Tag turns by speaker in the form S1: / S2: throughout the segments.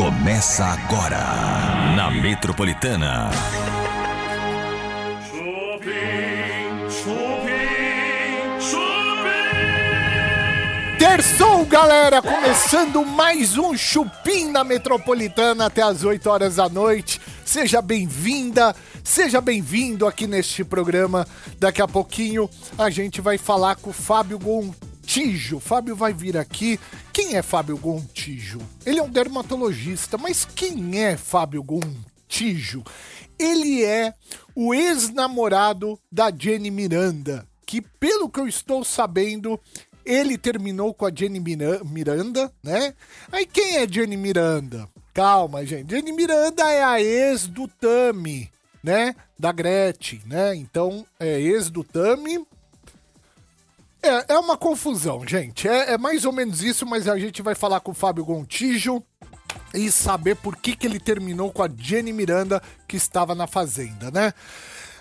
S1: Começa agora na Metropolitana.
S2: Chupim, chupim, chupim.
S3: Terçou, galera! Começando mais um Chupim na Metropolitana até as 8 horas da noite. Seja bem-vinda, seja bem-vindo aqui neste programa. Daqui a pouquinho a gente vai falar com o Fábio Gontijo. Fábio vai vir aqui. Quem é Fábio Gontijo? Ele é um dermatologista, mas quem é Fábio Gontijo? Ele é o ex-namorado da Jenny Miranda, que pelo que eu estou sabendo, ele terminou com a Jenny Mira- Miranda, né? Aí quem é Jenny Miranda? Calma, gente. Jenny Miranda é a ex do Tami, né? Da Gretchen, né? Então, é ex do Tami. É, é uma confusão, gente. É, é mais ou menos isso, mas a gente vai falar com o Fábio Gontijo e saber por que, que ele terminou com a Jenny Miranda, que estava na Fazenda, né?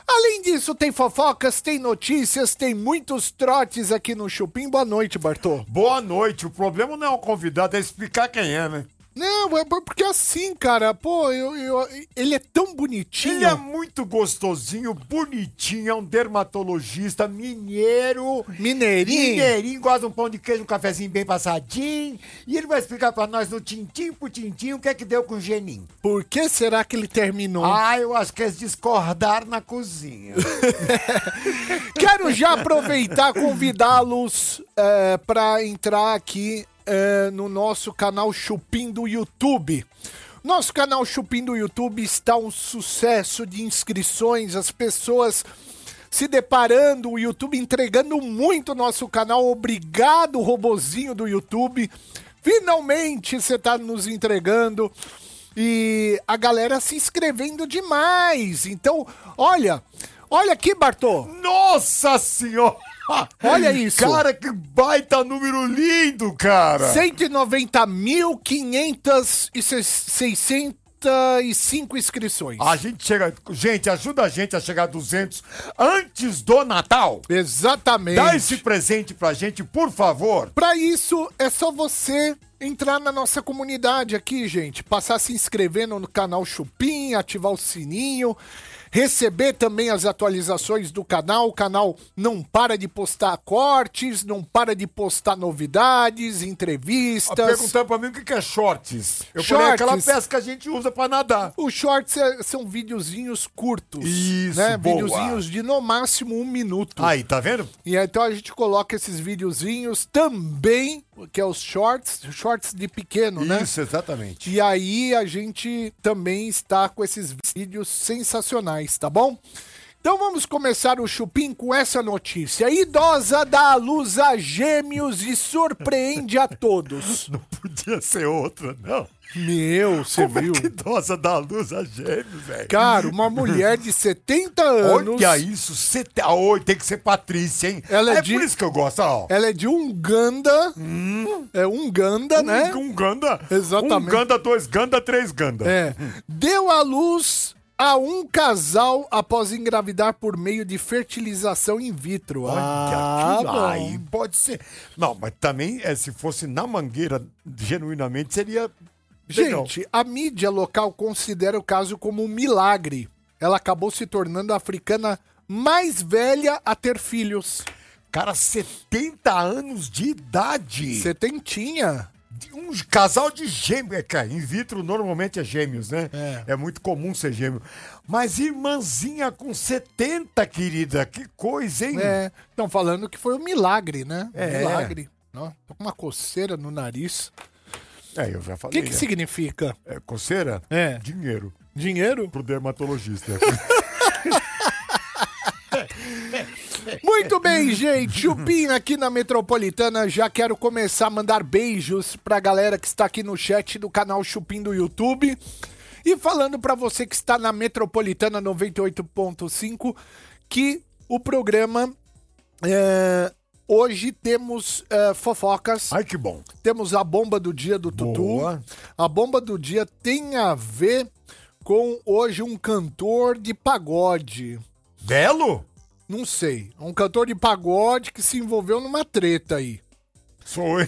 S3: Além disso, tem fofocas, tem notícias, tem muitos trotes aqui no Chupim. Boa noite, Bartô.
S4: Boa noite. O problema não é o convidado, é explicar quem é, né?
S3: Não, é porque assim, cara, pô, eu, eu- ele é tão bonitinho.
S4: Ele é muito gostosinho, bonitinho, é um dermatologista mineiro.
S3: Mineirinho.
S4: Mineirinho, gosta de um pão de queijo, um cafezinho bem passadinho. E ele vai explicar pra nós no tintim por tintim o que é que deu com o Geninho.
S3: Por que será que ele terminou?
S4: Ah, eu acho que eles discordaram na cozinha.
S3: Quero já aproveitar convidá-los é, para entrar aqui é, no nosso canal Chupim do YouTube. Nosso canal Chupim do YouTube está um sucesso de inscrições, as pessoas se deparando, o YouTube entregando muito o nosso canal. Obrigado, robozinho do YouTube. Finalmente você está nos entregando e a galera se inscrevendo demais. Então, olha, olha aqui, Bartô.
S4: Nossa senhora!
S3: Olha isso.
S4: Cara, que baita número lindo, cara!
S3: 190.565 inscrições.
S4: A gente chega. Gente, ajuda a gente a chegar a 200 antes do Natal.
S3: Exatamente.
S4: Dá esse presente pra gente, por favor.
S3: Pra isso, é só você entrar na nossa comunidade aqui, gente. Passar a se inscrevendo no canal Chupim, ativar o sininho. Receber também as atualizações do canal. O canal não para de postar cortes, não para de postar novidades, entrevistas.
S4: Perguntando pra mim o que é shorts. Eu falei
S3: Shorts.
S4: aquela peça que a gente usa pra nadar.
S3: Os shorts é- são videozinhos curtos.
S4: Isso,
S3: né?
S4: boa.
S3: Videozinhos de no máximo um minuto.
S4: Aí, tá vendo?
S3: E então a gente coloca esses videozinhos também, que é os shorts, shorts de pequeno, né?
S4: Isso, exatamente.
S3: E aí a gente também está com esses vídeos sensacionais, tá bom? Então vamos começar o chupim com essa notícia. Idosa dá à luz a gêmeos e surpreende a todos.
S4: Não podia ser outra, não.
S3: Meu, você
S4: Como
S3: viu?
S4: é que idosa dá luz a gêmeos, velho?
S3: Cara, uma mulher de 70 anos.
S4: Olha isso, sete... Oi, tem que ser Patrícia, hein?
S3: Ela é
S4: é
S3: de-
S4: por isso que eu gosto, ó.
S3: Ela é de Uganda. É Uganda, né?
S4: Um, um ganda.
S3: Exatamente.
S4: Um ganda, dois ganda, três ganda.
S3: É. Deu à luz a um casal após engravidar por meio de fertilização in vitro.
S4: Olha,
S3: ah,
S4: que aí pode ser. Não, mas também, é, se fosse na mangueira, genuinamente, seria. legal.
S3: Gente, a mídia local considera o caso como um milagre. Ela acabou se tornando a africana mais velha a ter filhos.
S4: Cara, 70 anos de idade.
S3: Setentinha.
S4: Um casal de gêmeos. É, cara, in vitro normalmente é gêmeos, né?
S3: É.
S4: muito comum ser gêmeo. Mas irmãzinha com 70, querida. Que coisa, hein?
S3: É, estão falando que foi um milagre, né?
S4: É.
S3: Milagre. Ó, tô com uma coceira no nariz.
S4: É, eu já
S3: O
S4: falei.
S3: que, que
S4: né?
S3: significa?
S4: É, coceira?
S3: É.
S4: Dinheiro.
S3: Dinheiro?
S4: Pro dermatologista.
S3: Muito bem, gente. Chupim aqui na Metropolitana. Já quero começar a mandar beijos pra galera que está aqui no chat do canal Chupim do YouTube. E falando pra você que está na Metropolitana 98.5 que o programa é, hoje temos é, fofocas.
S4: Ai, que bom.
S3: Temos a bomba do dia do Tutu.
S4: Boa.
S3: A bomba do dia tem a ver com hoje um cantor de pagode.
S4: Belo?
S3: Não sei. Um cantor de pagode que se envolveu numa treta aí.
S4: Sou eu.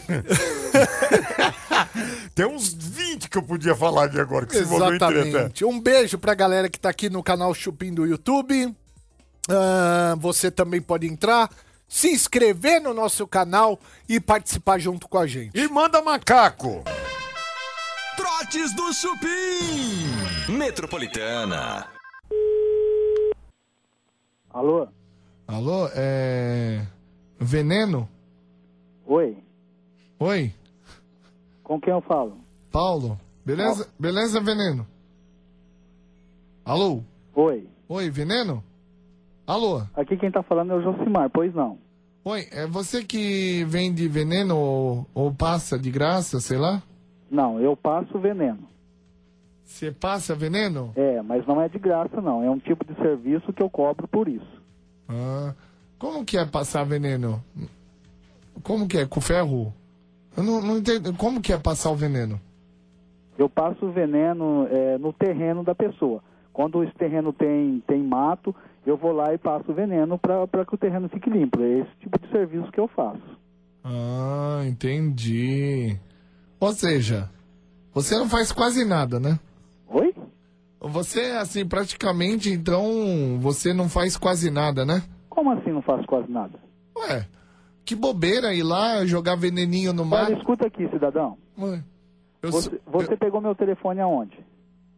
S4: Tem uns 20 que eu podia falar aqui agora, que se envolveu em treta.
S3: Exatamente. Um beijo pra galera que tá aqui no canal Chupim do YouTube. Ah, você também pode entrar, se inscrever no nosso canal e participar junto com a gente.
S4: E manda macaco.
S1: Trotes do Chupim. Metropolitana.
S5: Alô?
S6: Alô, é. Veneno?
S5: Oi?
S6: Oi,
S5: Com quem eu falo?
S6: Paulo. Beleza? Beleza, Veneno? Alô?
S5: Oi?
S6: Oi, Veneno? Alô?
S5: Aqui quem tá falando é o Josimar, pois não?
S6: Oi, é você que vende veneno ou, ou passa de graça, sei lá?
S5: Não, eu passo veneno.
S6: Você passa veneno?
S5: É, mas não é de graça não, é um tipo de serviço que eu cobro por isso.
S6: Ah, como que é passar veneno? Como que é? Com ferro? Eu não, não entendo. Como que é passar o veneno?
S5: Eu passo veneno é, no terreno da pessoa. Quando esse terreno tem, tem mato, eu vou lá e passo veneno para que o terreno fique limpo. É esse tipo de serviço que eu faço.
S6: Ah, entendi. Ou seja, você não faz quase nada, né? Você, assim, praticamente, então, você não faz quase nada, né?
S5: Como assim não faço quase nada?
S6: Ué, que bobeira ir lá jogar veneninho no mar.
S5: Olha, escuta aqui, cidadão.
S6: Ué, eu
S5: Você, você pegou meu telefone aonde?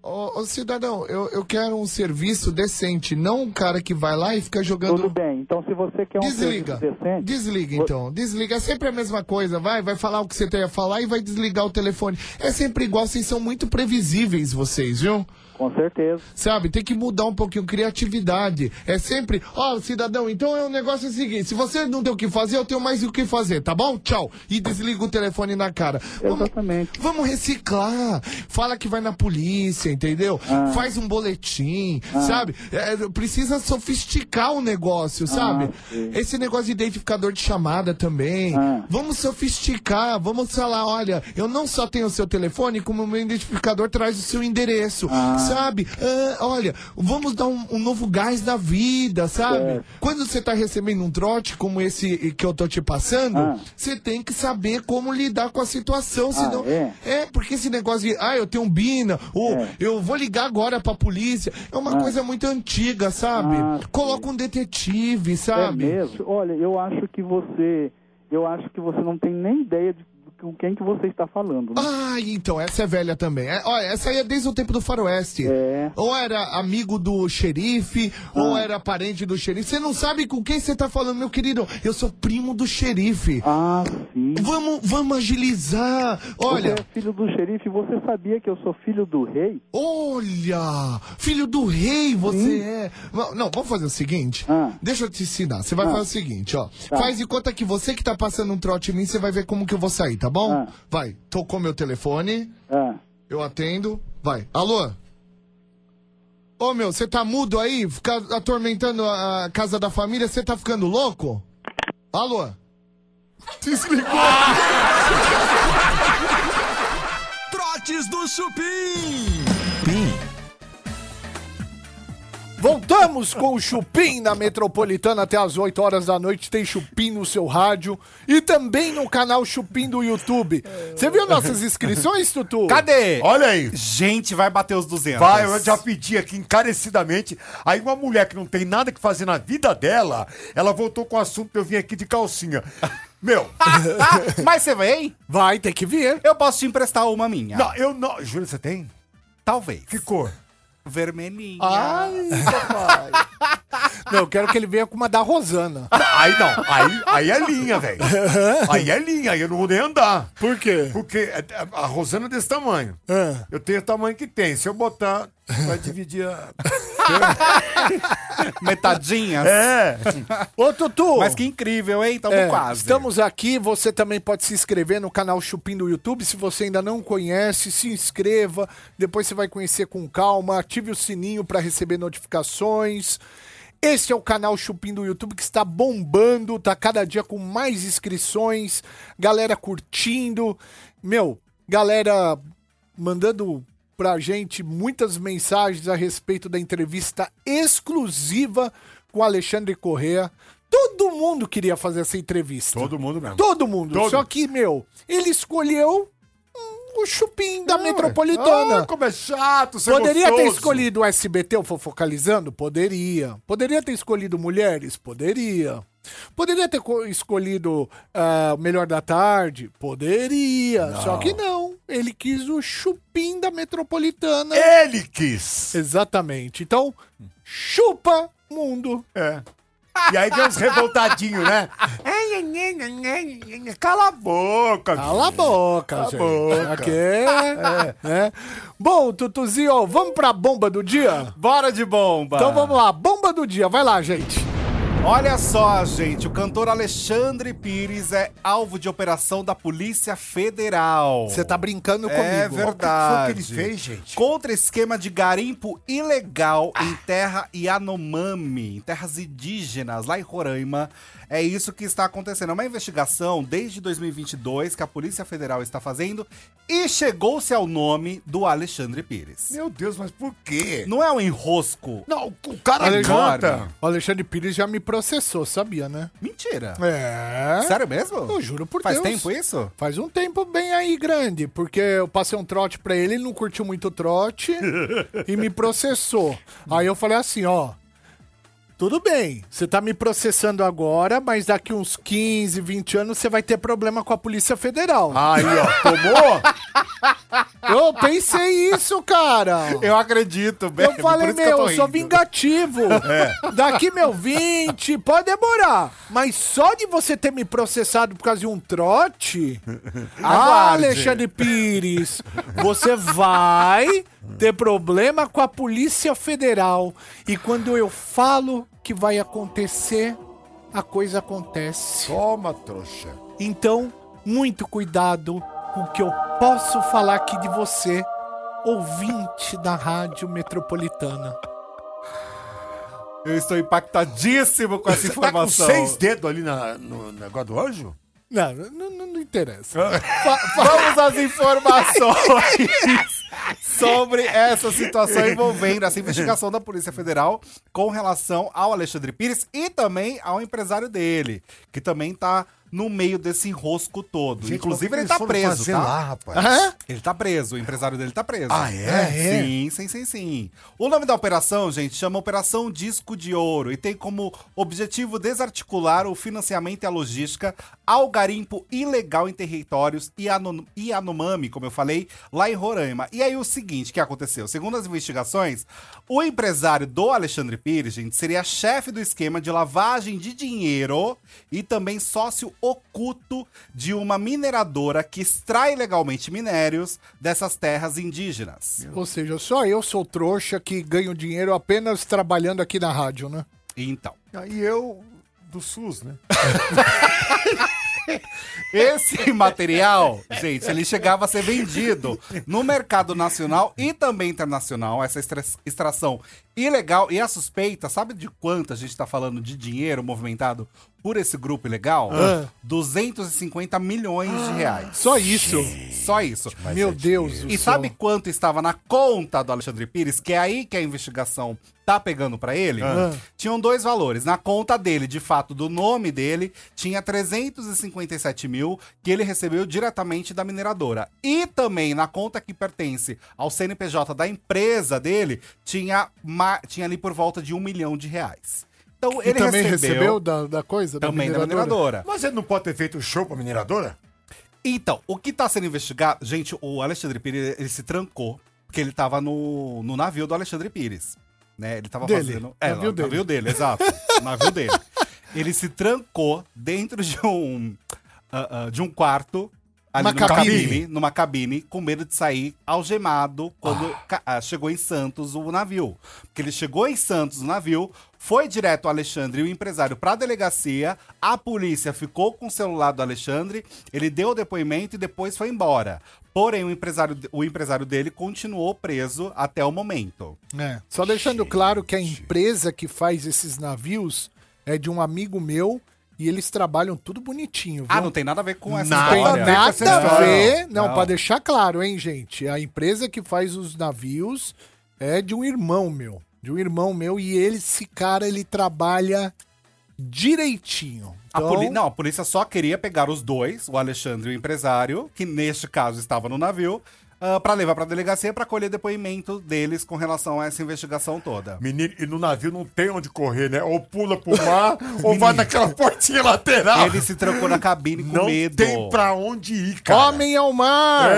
S6: Ô, ô, cidadão, eu, eu quero um serviço decente, não um cara que vai lá e fica jogando.
S5: Tudo bem, então se você quer um
S6: Desliga.
S5: serviço decente...
S6: Desliga então. Desliga. É sempre a mesma coisa. Vai, vai falar o que você tem a falar e vai desligar o telefone. É sempre igual. Vocês são muito previsíveis, vocês, viu?
S5: Com certeza.
S6: Sabe, tem que mudar um pouquinho criatividade. É sempre, ó, cidadão, então é o negócio é o seguinte: se você não tem o que fazer, eu tenho mais o que fazer, tá bom? Tchau. E desliga o telefone na cara. Vamos,
S5: Exatamente.
S6: vamos reciclar. Fala que vai na polícia, entendeu?
S5: Ah.
S6: Faz um boletim, sabe? É, precisa sofisticar o negócio, sabe?
S5: sim.
S6: Esse negócio de identificador de chamada também.
S5: Ah.
S6: Vamos sofisticar, vamos falar, olha, eu não só tenho o seu telefone, como o meu identificador traz o seu endereço,
S5: Ah.
S6: Sabe? Ah, olha, vamos dar um, um novo gás na vida, sabe?
S5: Certo.
S6: Quando você tá recebendo um trote como esse que eu tô te passando,
S5: Ah.
S6: você tem que saber como lidar com a situação, senão...
S5: é?
S6: porque esse negócio de, ah, eu tenho um bina, ou
S5: É.
S6: eu vou ligar agora pra polícia, é uma coisa muito antiga, sabe?
S5: Ah,
S6: Coloca um detetive,
S5: É
S6: sabe?
S5: mesmo? Olha, eu acho que você... Eu acho que você não tem nem ideia de com quem que você está falando, né?
S6: Ah, então, essa é velha também. É, olha, essa aí é desde o tempo do faroeste.
S5: É.
S6: Ou era amigo do xerife, ou era parente do xerife. Você não sabe com quem você tá falando, meu querido. Eu sou primo do xerife.
S5: Ah, sim.
S6: Vamos, vamos agilizar. Olha,
S5: Você é filho do xerife, você sabia que eu sou filho do rei?
S6: olha, filho do rei você é. Não, não, vamos fazer o seguinte.
S5: Ah.
S6: Deixa eu te ensinar. Você vai
S5: Ah.
S6: fazer o seguinte, ó.
S5: Tá.
S6: Faz de conta que você que tá passando um trote em mim, você vai ver como que eu vou sair, tá bom?
S5: Ah.
S6: Vai, tocou meu telefone.
S5: Ah,
S6: Eu atendo. Vai. Alô? Ô meu, você tá mudo aí? Fica atormentando a casa da família? Você tá ficando louco? Alô? Desligou.
S1: Trotes do Chupim.
S3: Voltamos com o Chupim na Metropolitana até as 8 horas da noite. Tem Chupim no seu rádio e também no canal Chupim do YouTube. Você viu nossas inscrições, Tutu?
S7: Cadê?
S4: Olha aí.
S7: Gente, vai bater os 200.
S4: Vai, eu já pedi aqui encarecidamente. Aí uma mulher que não tem nada que fazer na vida dela, ela voltou com o assunto que eu vim aqui de calcinha. Meu,
S7: Mas você vem?
S3: Vai, tem que vir.
S7: Eu posso te emprestar uma minha.
S4: não, eu não. Júlio, você tem?
S7: Talvez.
S4: Que cor?
S7: Vermelhinha.
S3: Ai, papai. Não, eu quero que ele venha com uma da Rosana.
S4: Aí não, aí, aí é linha, velho. Aí é linha, aí eu não vou nem andar.
S3: Por quê?
S4: Porque é- é- a Rosana é desse tamanho.
S3: Ah.
S4: Eu tenho o tamanho que tem. Se eu botar, vai dividir a.
S7: Metadinhas.
S4: É.
S3: Ô, Tutu.
S7: Mas que incrível, hein? Tamo
S3: É,
S7: quase.
S3: Estamos aqui, você também pode se inscrever no canal Chupim do YouTube. Se você ainda não conhece, se inscreva. Depois você vai conhecer com calma. Ative o sininho para receber notificações. Esse é o canal Chupim do YouTube que está bombando, tá cada dia com mais inscrições, galera curtindo. Meu, galera mandando pra gente muitas mensagens a respeito da entrevista exclusiva com o Alexandre Correa. Todo mundo queria fazer essa entrevista.
S4: Todo mundo mesmo.
S3: Todo mundo.
S4: Todo.
S3: Só que, meu, ele escolheu o chupim da metropolitana.
S4: Ah, como é chato, ser
S3: Poderia ter
S4: gostoso.
S3: escolhido o SBT, o Fofocalizando? Poderia. Poderia ter escolhido Mulheres? Poderia. Poderia ter co- escolhido o Melhor da Tarde? Poderia. Só que não. Ele quis o chupim da Metropolitana.
S4: Ele quis.
S3: Exatamente. Então, chupa mundo.
S4: É. E aí vem uns revoltadinhos, né? Cala a boca.
S3: Cala a boca,
S4: Cala a
S3: gente.
S4: boca.
S3: Aqui é, né? Bom, Tutuzinho, vamos pra bomba do dia?
S7: Bora de bomba!
S3: Então vamos lá, bomba do dia. Vai lá, gente.
S7: Olha só, gente, o cantor Alexandre Pires é alvo de operação da Polícia Federal.
S3: Você tá brincando
S7: É
S3: comigo.
S7: verdade.
S4: O que foi que ele fez, gente?
S7: Contra esquema de garimpo ilegal em terra Yanomami, em terras indígenas, lá em Roraima. É isso que está acontecendo. É uma investigação desde 2022 que a Polícia Federal está fazendo e chegou-se ao nome do Alexandre Pires.
S4: Meu Deus, mas por quê?
S7: Não é um enrosco.
S4: Não, o cara
S3: Alexandre,
S4: canta.
S3: o Alexandre Pires já me processou, sabia, né?
S7: Mentira.
S3: É.
S7: Sério mesmo?
S3: Eu juro por
S7: Faz
S3: Deus.
S7: tempo isso?
S3: Faz um tempo bem aí grande, porque eu passei um trote pra ele, ele não curtiu muito o trote e me processou. Aí eu falei assim, ó, tudo bem, você tá me processando agora, mas daqui uns 15, 20 anos você vai ter problema com a Polícia Federal.
S4: Aí, ó, tomou?
S3: Eu pensei isso, cara.
S7: Eu acredito, bem.
S3: Eu falei, meu,
S7: tô
S3: eu sou vingativo. Daqui, meu, 20, pode demorar. Mas só de você ter me processado por causa de um trote. ah. Alexandre Pires, você vai ter problema com a Polícia Federal. E quando eu falo que vai acontecer, a coisa acontece.
S4: Toma, trouxa.
S3: Então, muito cuidado com o que eu posso falar aqui de você, ouvinte da Rádio Metropolitana.
S7: Eu estou impactadíssimo com essa
S4: Você tá com
S7: informação.
S4: seis dedos ali na- no negócio do anjo?
S3: Não, não, não- não interessa.
S7: Vamos às informações sobre essa situação envolvendo essa investigação da Polícia Federal com relação ao Alexandre Pires e também ao empresário dele, que também tá no meio desse enrosco todo. Inclusive,
S4: mas
S7: ele tá preso, tá?
S4: lá, rapaz.
S7: Ele tá preso, o empresário dele tá preso.
S4: Ah, é?
S7: Sim, sim, sim, sim. O nome da operação, gente, chama Operação Disco de Ouro e tem como objetivo desarticular o financiamento e a logística ao garimpo ilegal em territórios Yano- Yanomami, como eu falei, lá em Roraima. E aí o seguinte, o que aconteceu? Segundo as investigações, o empresário do Alexandre Pires, gente, seria chefe do esquema de lavagem de dinheiro e também sócio oculto de uma mineradora que extrai legalmente minérios dessas terras indígenas.
S3: Ou seja, só eu sou trouxa que ganho dinheiro apenas trabalhando aqui na rádio, né?
S7: Então,
S4: E eu do SUS, né?
S7: esse material, gente, ele chegava a ser vendido no mercado nacional e também internacional, essa extra- ilegal e a suspeita, sabe de quanto a gente tá falando de dinheiro movimentado por esse grupo ilegal?
S3: Ah.
S7: 250 milhões de reais.
S3: Só isso.
S7: Só isso.
S3: Meu Deus do
S7: E sabe quanto estava na conta do Alexandre Pires? Que é aí que a investigação tá pegando pra ele?
S3: Ah.
S7: Tinham dois valores. Na conta dele, de fato, do nome dele, tinha 357 mil que ele recebeu diretamente da mineradora. E também na conta que pertence ao CNPJ da empresa dele, tinha, ma- tinha ali por volta de um milhão de reais. Então
S3: E
S7: ele
S3: também
S7: recebeu,
S3: recebeu da, da coisa?
S7: também da
S3: mineradora?
S7: mineradora.
S4: Mas ele não pode ter feito show pra mineradora?
S7: Então, o que tá sendo investigado. Gente, o Alexandre Pires ele se trancou, porque ele tava no, no navio do Alexandre Pires. Né? Ele tava
S3: Dele,
S7: fazendo. É,
S3: navio
S7: no
S3: dele.
S7: navio dele, exato. o navio dele. Ele se trancou dentro de um. ah, ah, de um quarto. Ali
S3: Uma
S7: numa
S3: cabine.
S7: numa cabine, com medo de sair algemado quando ca- ah, chegou em Santos o navio. Porque ele chegou em Santos o navio, foi direto o Alexandre e o empresário pra delegacia, a polícia ficou com o celular do Alexandre, ele deu o depoimento e depois foi embora. Porém, o empresário, o empresário dele continuou preso até o momento.
S3: É. Só deixando claro que a empresa que faz esses navios é de um amigo meu e eles trabalham tudo bonitinho, viu?
S7: Ah, não tem nada a ver com essa
S3: Não tem
S7: história.
S3: nada
S4: essa
S3: a ver. Não,
S7: Não.
S3: pra deixar claro, hein, gente? A empresa que faz os navios é de um irmão meu. De um irmão meu. E ele, esse cara, ele trabalha direitinho.
S7: A
S3: Então,
S7: poli- Não, a polícia só queria pegar os dois, o Alexandre e o empresário, que neste caso estava no navio, ah, pra levar pra delegacia pra colher depoimento deles com relação a essa investigação toda.
S4: Menino, e no navio não tem onde correr, né? Ou pula pro mar, ou vai naquela portinha lateral.
S7: Ele se trancou na cabine com
S4: não
S7: medo.
S4: tem pra onde ir, cara.
S3: Homem ao mar!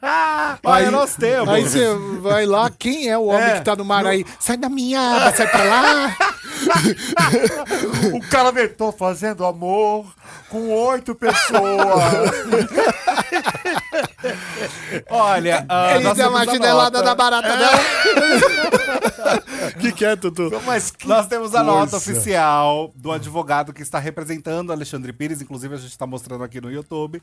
S7: Aí nós temos.
S3: Aí você vai lá, quem é o homem
S4: É,
S3: que tá no mar aí? Sai da minha aba, sai pra lá!
S4: O cara tô fazendo amor com oito pessoas.
S7: Olha, ah,
S3: Ele
S7: nós
S3: deu uma
S7: temos a
S3: chinelada
S7: nota.
S3: na barata dela. que que é, Tutu?
S4: Mas que
S7: Nós temos a nota
S4: coisa.
S7: oficial do advogado que está representando Alexandre Pires, inclusive a gente está mostrando aqui no YouTube,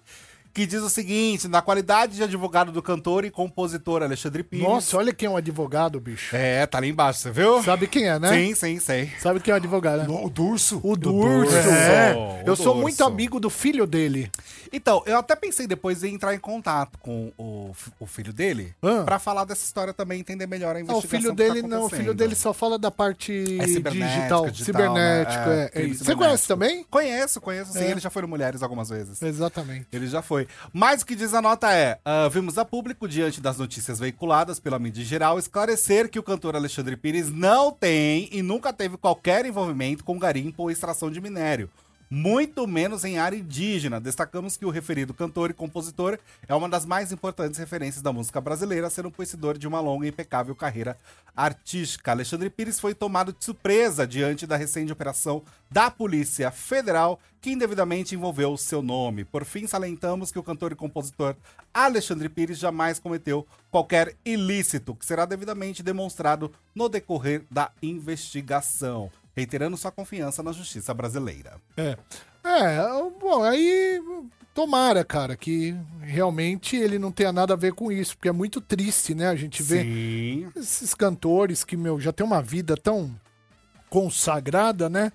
S7: que diz o seguinte: na qualidade de advogado do cantor e compositor Alexandre Pires.
S3: Nossa, olha quem é um advogado, bicho.
S7: É, tá ali embaixo, você viu?
S3: Sabe quem é, né?
S7: Sim, sim, sei.
S3: Sabe quem é o advogado, né?
S4: O Durso.
S3: O Durso.
S7: É,
S3: Eu
S7: o
S3: sou
S7: Durso.
S3: muito amigo do filho dele.
S7: Então, eu até pensei depois em entrar em contato com o, o filho dele
S3: Ah.
S7: pra falar dessa história também, entender melhor a
S3: Não, o
S7: investigação.
S3: filho
S7: que tá
S3: dele não, o filho dele só fala da parte
S7: É
S3: digital,
S7: digital,
S3: cibernético,
S7: né? É,
S3: é, é. Você conhece também?
S7: Conheço, conheço sim.
S3: É.
S7: Ele já foi no Mulheres algumas vezes.
S3: Exatamente.
S7: Ele já foi. Mas o que diz a nota é: ah, vimos a público, diante das notícias veiculadas pela mídia geral, esclarecer que o cantor Alexandre Pires não tem e nunca teve qualquer envolvimento com garimpo ou extração de minério. Muito menos em área indígena. Destacamos que o referido cantor e compositor é uma das mais importantes referências da música brasileira, sendo possuidor de uma longa e impecável carreira artística. Alexandre Pires foi tomado de surpresa diante da recente operação da Polícia Federal, que indevidamente envolveu o seu nome. Por fim, salientamos que o cantor e compositor Alexandre Pires jamais cometeu qualquer ilícito, que será devidamente demonstrado no decorrer da investigação, reiterando sua confiança na justiça brasileira.
S3: É. É, bom, aí tomara, cara, que realmente ele não tenha nada a ver com isso, porque é muito triste, né? A gente vê
S7: Sim.
S3: esses cantores que, meu, já tem uma vida tão consagrada, né?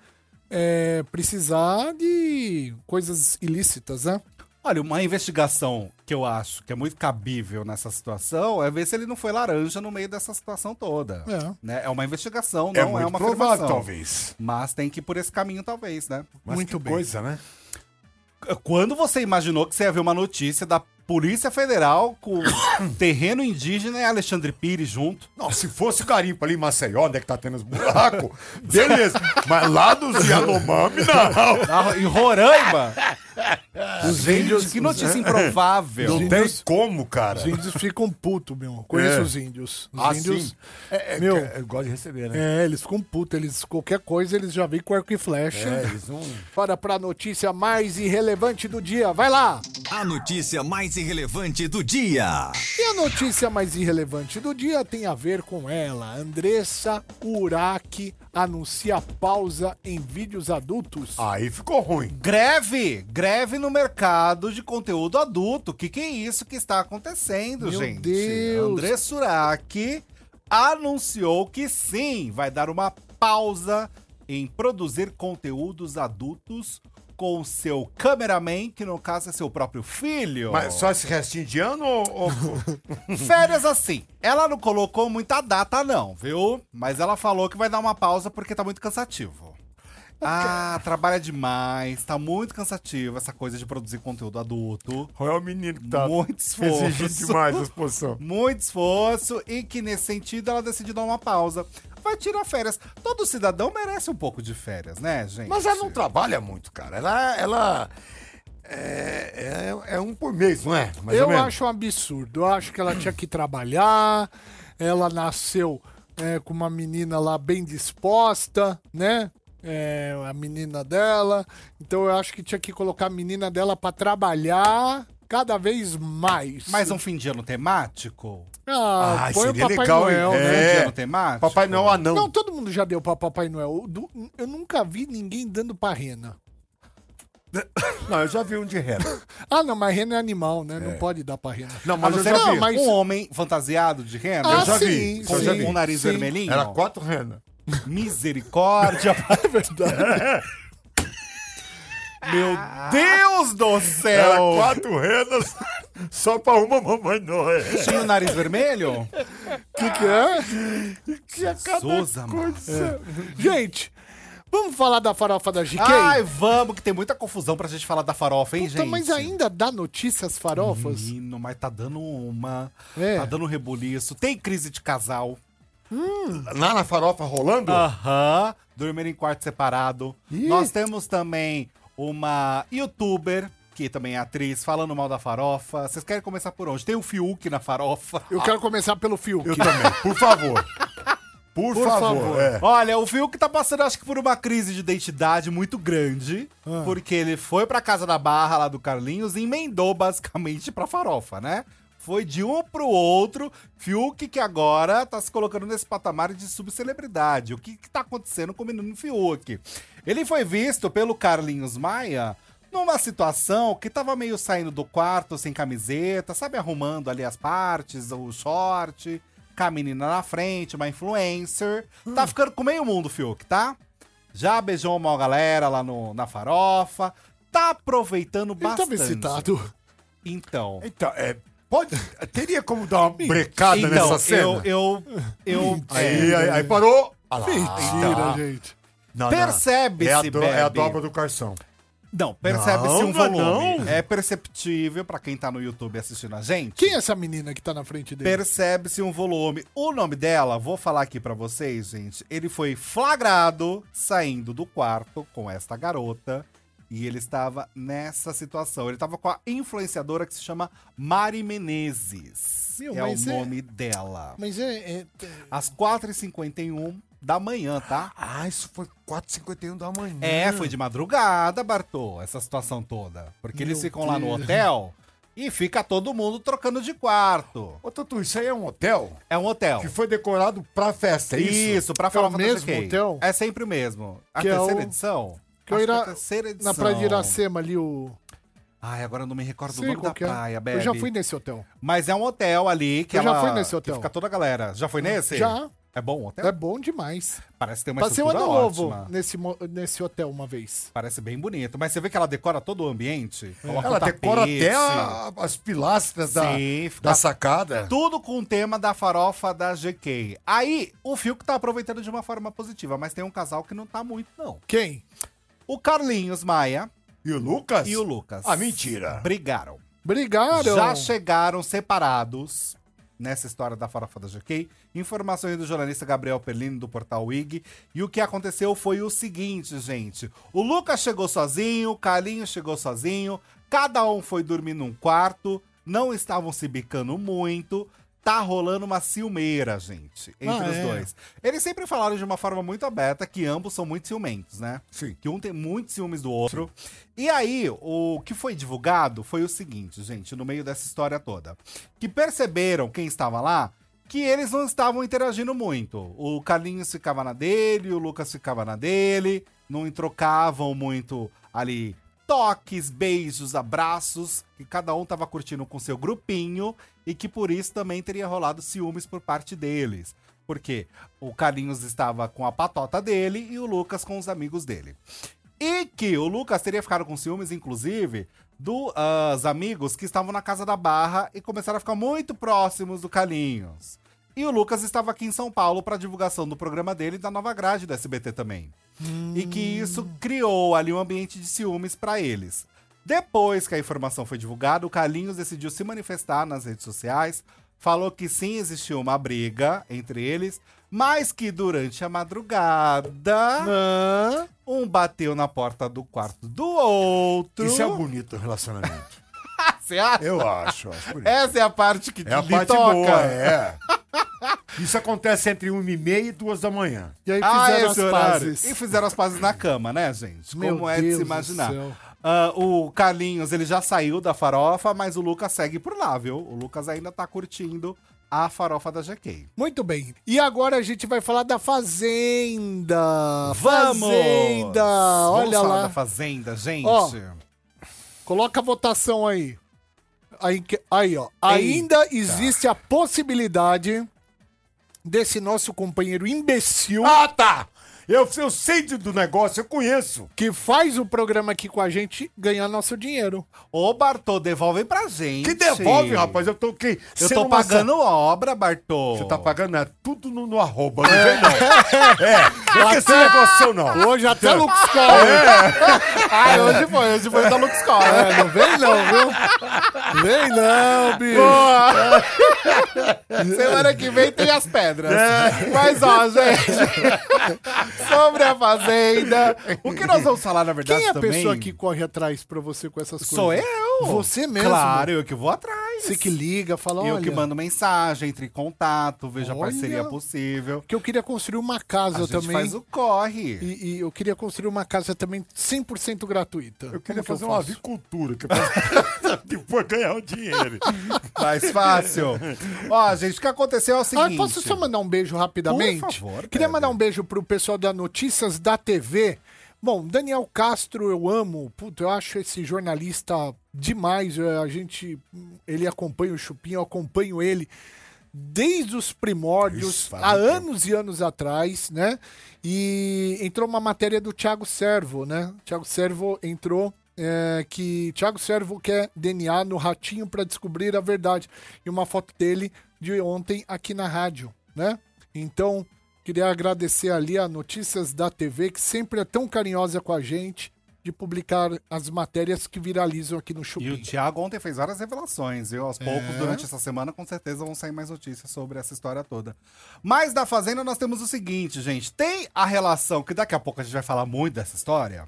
S3: É, precisar de coisas ilícitas, né?
S7: Olha, uma investigação que eu acho que é muito cabível nessa situação é ver se ele não foi laranja no meio dessa situação toda.
S3: É.
S7: Né? é uma investigação,
S4: É
S7: não é,
S4: muito
S7: uma
S4: provável,
S7: afirmação.
S4: talvez.
S7: Mas tem que ir por esse caminho, talvez, né?
S4: Mas
S3: Muito
S4: que
S3: bem.
S4: coisa, né?
S7: Quando você imaginou que você ia ver uma notícia da Polícia Federal com terreno indígena e Alexandre Pires junto?
S4: Não, se fosse garimpo ali em Maceió, onde é que tá tendo os buracos, beleza. Mas lá dos Yanomami, não.
S7: Em Roraima? Os índios. Que notícia improvável.
S4: Não tem como, cara.
S3: Os índios ficam putos, meu. Conheço
S4: É.
S3: os índios. Os
S4: Ah,
S3: índios.
S4: sim. É, é,
S3: Meu.
S4: é, eu gosto de receber, né?
S3: É, eles ficam putos. Eles, qualquer coisa, eles já vêm com arco e flecha.
S4: É, eles não...
S3: Bora pra notícia mais irrelevante do dia. Vai lá!
S1: A notícia mais irrelevante do dia.
S3: E a notícia mais irrelevante do dia tem a ver com ela. Andressa Urach anuncia pausa em vídeos adultos.
S4: Aí ficou ruim.
S7: Greve! Greve no mercado de conteúdo adulto. O que, que é isso que está acontecendo,
S3: Meu
S7: gente?
S3: Deus.
S7: André Surak anunciou que sim, vai dar uma pausa em produzir conteúdos adultos com seu cameraman, que no caso é seu próprio filho.
S4: Mas só esse restinho de ano ou... ou-
S7: Férias assim. Ela não colocou muita data, não, viu? Mas ela falou que vai dar uma pausa porque tá muito cansativo. Ah, trabalha demais, tá muito cansativo essa coisa de produzir conteúdo adulto.
S4: ou é o menino que tá
S7: Muito esforço.
S4: exigindo demais a exposição?
S7: Muito esforço e que nesse sentido ela decidiu dar uma pausa. Vai tirar férias. Todo cidadão merece um pouco de férias, né, gente?
S4: Mas ela não trabalha muito, cara. Ela... ela é, é, é um por mês, não é? Mais
S3: Eu acho um absurdo. Eu acho que ela tinha que trabalhar. Ela nasceu é, com uma menina lá bem disposta, né? É, a menina dela. Então eu acho que tinha que colocar a menina dela pra trabalhar cada vez mais.
S7: Mais um fim de ano temático?
S3: Ah,
S4: Ah,
S3: põe o
S4: seria
S3: Papai
S4: legal, hein?
S3: Noel,
S7: Fim
S3: né?
S7: de
S4: É.
S7: ano temático?
S4: Papai Noel anão.
S3: Não, todo mundo já deu pra Papai Noel. Eu nunca vi ninguém dando pra rena.
S4: Não, eu já vi um de rena.
S3: Ah, não, mas rena é animal, né? Não pode dar pra rena.
S4: Não, mas
S7: não
S4: eu
S7: ser
S4: já
S3: não,
S4: vi.
S3: mas-
S7: um homem fantasiado de rena?
S3: Ah,
S4: Eu já
S3: sim,
S4: vi.
S3: sim,
S4: eu.
S7: Com o nariz
S3: sim.
S7: vermelhinho?
S4: Era quatro renas.
S7: Misericórdia.
S3: É verdade.
S7: Meu Deus do
S4: Era
S7: céu!
S4: quatro renas só pra uma mamãe Noé.
S7: Tinha o nariz vermelho?
S3: O que, que é?
S4: Tinha cada
S7: Souza, mano.
S3: Gente, Vamos falar da farofa da GK?
S7: Ai, vamos, que tem muita confusão pra gente falar da farofa, hein,
S3: Puta,
S7: gente?
S3: mas ainda dá notícias farofas?
S7: Menino, mas tá dando uma.
S3: É.
S7: Tá dando rebuliço. Tem crise de casal.
S4: Lá na farofa rolando?
S7: Aham. Dormir em quarto separado.
S3: Ih.
S7: Nós temos também uma youtuber, que também é atriz, falando mal da farofa. Vocês querem começar por onde? Tem o Fiuk na farofa.
S3: Eu quero começar pelo Fiuk.
S4: Eu também, por favor. Por,
S3: Por
S4: favor.
S3: favor.
S4: é.
S7: Olha, o Fiuk tá passando, acho que, por uma crise de identidade muito grande.
S3: Ah.
S7: Porque ele foi pra casa da barra lá do Carlinhos e emendou basicamente pra farofa, né? Foi de um pro outro. Fiuk que agora tá se colocando nesse patamar de subcelebridade. O que, que tá acontecendo com o menino Fiuk? Ele foi visto pelo Carlinhos Maia numa situação que tava meio saindo do quarto sem camiseta, sabe? Arrumando ali as partes, o short, com a menina na frente, uma influencer. Tá ficando com meio mundo, Fiuk, tá? Já beijou uma galera lá no, na farofa. Tá aproveitando
S3: Ele tava
S7: bastante.
S3: excitado.
S7: Então.
S4: Então, é, pode, teria como dar uma brecada
S7: então,
S4: nessa cena?
S7: eu. Eu. eu
S4: Aí,
S7: é,
S4: aí, aí parou. Ah.
S3: Mentira, gente.
S4: Não, não.
S7: Percebe-se,
S4: É a, do- é a dobra do carção.
S7: Não, percebe-se um volume.
S4: não.
S7: É perceptível pra quem tá no YouTube assistindo a gente.
S3: Quem é essa menina que tá na frente dele?
S7: Percebe-se um volume. O nome dela, vou falar aqui pra vocês, gente. Ele foi flagrado saindo do quarto com esta garota. E ele estava nessa situação. Ele estava com a influenciadora que se chama Mari Menezes.
S3: Meu,
S7: é o
S3: é-
S7: nome dela.
S3: Mas é... é- é-
S7: Às 4h51 da manhã, tá?
S4: Ah, isso foi 4h51 da manhã.
S7: É, foi de madrugada, Bartô, essa situação toda. Porque eles
S3: Meu
S7: ficam lá no
S3: Deus.
S7: hotel e fica todo mundo trocando de quarto.
S4: Ô, Tutu, isso aí é um hotel
S7: É um hotel.
S4: que foi decorado pra festa, é isso?
S7: Isso, pra
S3: É
S7: falar
S3: o mesmo hotel?
S7: É sempre o mesmo. A
S3: Que é
S7: terceira
S3: o-
S7: edição?
S3: Que eu
S7: Acho
S3: ir na-
S7: a terceira edição.
S3: Na Praia de Iracema ali, o...
S7: Ai, agora eu não me recordo do
S3: Sei
S7: nome da
S3: que é.
S7: praia, Bebe.
S3: Eu já fui nesse hotel.
S7: Mas é um hotel ali que
S3: Eu já
S7: ela-
S3: fui nesse
S7: que
S3: hotel.
S7: fica toda a galera. Já foi nesse?
S3: Já.
S7: É bom o hotel?
S3: É bom demais.
S7: Parece ter uma
S3: Passei
S7: estrutura
S3: ano novo nesse, nesse hotel uma vez.
S7: Parece bem bonito. Mas você vê que ela decora todo o ambiente? Coloca
S4: Ela
S7: o
S4: decora até a- as pilastras da,
S7: Sim, fica
S4: da sacada.
S7: Tudo com o tema da farofa da GK. Aí, o Fiuk tá aproveitando de uma forma positiva, mas tem um casal que não tá muito, não.
S3: Quem?
S7: O Carlinhos Maia
S4: E o Lucas?
S7: e o Lucas.
S4: Ah, mentira.
S7: Brigaram.
S3: Brigaram.
S7: Já chegaram separados nessa história da farofa da GK. Informações do jornalista Gabriel Perlini do portal WIG. E o que aconteceu foi o seguinte, gente. O Lucas chegou sozinho, o Carlinhos chegou sozinho, cada um foi dormir num quarto, não estavam se bicando muito. Tá rolando uma ciumeira, gente, entre
S3: Ah,
S7: os
S3: é?
S7: dois. Eles sempre falaram de uma forma muito aberta que ambos são muito ciumentos, né?
S4: Sim.
S7: Que um tem muitos ciúmes do outro. E aí, o que foi divulgado foi o seguinte, gente, no meio dessa história toda. Que perceberam, quem estava lá, que eles não estavam interagindo muito. O Carlinhos ficava na dele, o Lucas ficava na dele, não trocavam muito ali toques, beijos, abraços, que cada um tava curtindo com seu grupinho e que por isso também teria rolado ciúmes por parte deles. Porque o Carlinhos estava com a patota dele e o Lucas com os amigos dele. E que o Lucas teria ficado com ciúmes, inclusive, dos amigos que estavam na casa da Barra e começaram a ficar muito próximos do Carlinhos. E o Lucas estava aqui em São Paulo para divulgação do programa dele e da nova grade do SBT também. E que isso criou ali um ambiente de ciúmes para eles. Depois que a informação foi divulgada, o Carlinhos decidiu se manifestar nas redes sociais, falou que sim existiu uma briga entre eles, mas que durante a madrugada um bateu na porta do quarto do outro.
S4: Isso é bonito o relacionamento.
S7: Você acha?
S4: Eu acho, acho bonito.
S7: Essa é a parte que
S4: É a
S7: lhe
S4: parte
S7: toca.
S4: boa, é. Isso acontece entre uma e meia e duas da manhã.
S3: E aí
S7: Ah,
S3: fizeram
S7: esse
S3: as
S7: horário.
S3: pazes.
S7: E fizeram as pazes na cama, né, gente?
S3: Meu
S7: Como é de
S3: Deus
S7: se imaginar. Ah, o Carlinhos, ele já saiu da farofa, mas o Lucas segue por lá, viu? O Lucas ainda tá curtindo a farofa da GK.
S3: Muito bem. E agora a gente vai falar da Fazenda.
S7: Vamos!
S3: Fazenda!
S7: Vamos
S3: Olha
S7: falar
S3: lá.
S7: da Fazenda, gente.
S3: Ó, Coloca a votação aí. Aí, aí, ó. Ainda existe a possibilidade desse nosso companheiro imbecil.
S4: Ah, tá! Eu, eu sei do do negócio, eu conheço.
S3: Que faz o programa aqui com a gente ganhar nosso dinheiro.
S7: Ô, Bartô, devolvem pra gente.
S4: Que devolve, rapaz. Eu tô aqui.
S7: Eu tô pagando obra, Bartô.
S4: Você tá pagando é tudo no, no arroba, não vem não. É, não é esse negócio não.
S3: Hoje até Luxcol.
S7: Ah, hoje foi, hoje foi da Luxcor.
S3: É, não vem não, viu? Vem não, bicho.
S7: Semana que vem tem as pedras. Mas, ó, gente, sobre a Fazenda, o que nós vamos falar, na verdade,
S3: Quem é a
S7: também...
S3: pessoa que corre atrás pra você com essas coisas?
S7: Sou eu.
S3: Você mesmo?
S7: Claro, eu que vou atrás.
S3: Você que liga, fala,
S7: Eu
S3: olha...
S7: que mando mensagem, entre em contato, veja a
S3: Olha.
S7: parceria possível.
S3: Que eu queria construir uma
S7: A
S3: casa
S7: gente
S3: também.
S7: faz o corre.
S3: E, e eu queria construir uma casa também 100% gratuita.
S4: Eu queria
S3: Como
S4: fazer
S3: eu
S4: uma avicultura, que pra depois ganhar o dinheiro.
S7: Mais fácil. Ó, gente, o que aconteceu é o
S3: Ah,
S7: seguinte.
S3: posso só mandar um beijo rapidamente?
S7: Por favor,
S3: Queria mandar um beijo pro pessoal da Notícias da TV. Bom, Daniel Castro eu amo. Puta, eu acho esse jornalista demais. É, A gente, ele acompanha o Chupim, eu acompanho ele desde os primórdios,
S4: Isso,
S3: há anos e anos atrás, né? E entrou uma matéria do Thiago Servo, né? Thiago Servo entrou é, que Thiago Servo quer DNA no ratinho para descobrir a verdade. E uma foto dele de ontem aqui na rádio, né? Então, queria agradecer ali a Notícias da TV, que sempre é tão carinhosa com a gente, de publicar as matérias que viralizam aqui no
S7: E o
S3: Chupim.
S7: Thiago ontem fez várias revelações, viu? Aos poucos,
S3: É.
S7: durante essa semana, com certeza vão sair mais notícias sobre essa história toda. Mas da Fazenda nós temos o seguinte, gente. Tem a relação, que daqui a pouco a gente vai falar muito dessa história.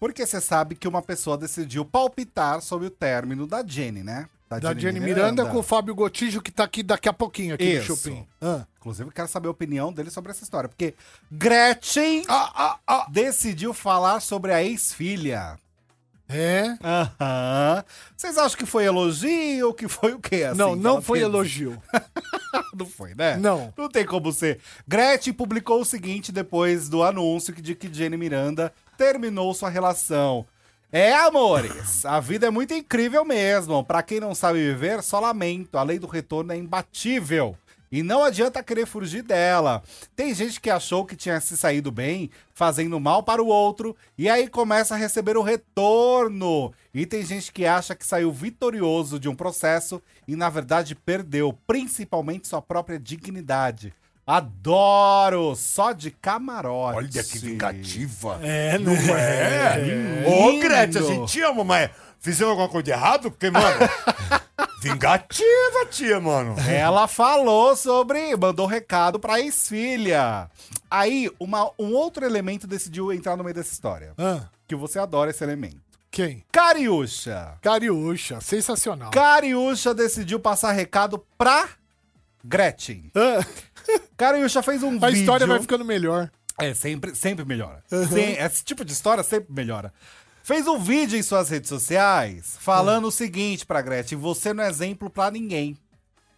S7: Porque você sabe que uma pessoa decidiu palpitar sobre o término da Jenny, né?
S3: Da Jenny Miranda, com o Fábio Gotijo, que tá aqui daqui a pouquinho, aqui
S7: Isso.
S3: no Chupim. Ah.
S7: Inclusive, eu quero saber a opinião dele sobre essa história. Porque Gretchen decidiu falar sobre a ex-filha.
S3: É?
S7: Aham. Vocês acham que foi elogio ou que foi o quê? assim,
S3: não, não foi
S7: fez?
S3: elogio.
S7: Não foi, né?
S3: Não.
S7: Não tem como ser. Gretchen publicou o seguinte depois do anúncio de que Jenny Miranda terminou sua relação. É, amores, a vida é muito incrível mesmo. Pra quem não sabe viver, só lamento. A lei do retorno é imbatível. E não adianta querer fugir dela. Tem gente que achou que tinha se saído bem, fazendo mal para o outro, e aí começa a receber o retorno. E tem gente que acha que saiu vitorioso de um processo e na verdade perdeu, principalmente sua própria dignidade. Adoro! Só de camarote.
S4: Olha que vingativa.
S3: É, não
S4: É. Ô, Gretchen, a gente te ama, mas fizemos alguma coisa de errado? Porque, mano, vingativa, tia, mano.
S7: Ela falou sobre. mandou recado pra ex-filha. Aí, uma, um outro elemento decidiu entrar no meio dessa história.
S3: Ah,
S7: Que você adora esse elemento.
S3: quem?
S7: Cariúcha.
S3: Cariúcha, sensacional.
S7: Cariúcha decidiu passar recado pra Gretchen.
S3: Ah,
S7: Cariúcha fez um
S3: a
S7: vídeo.
S3: história vai ficando melhor.
S7: É, sempre, sempre melhora.
S3: Uhum.
S7: Sem- esse tipo de história sempre melhora. Fez um vídeo em suas redes sociais falando o seguinte pra Gretchen: você não é exemplo pra ninguém.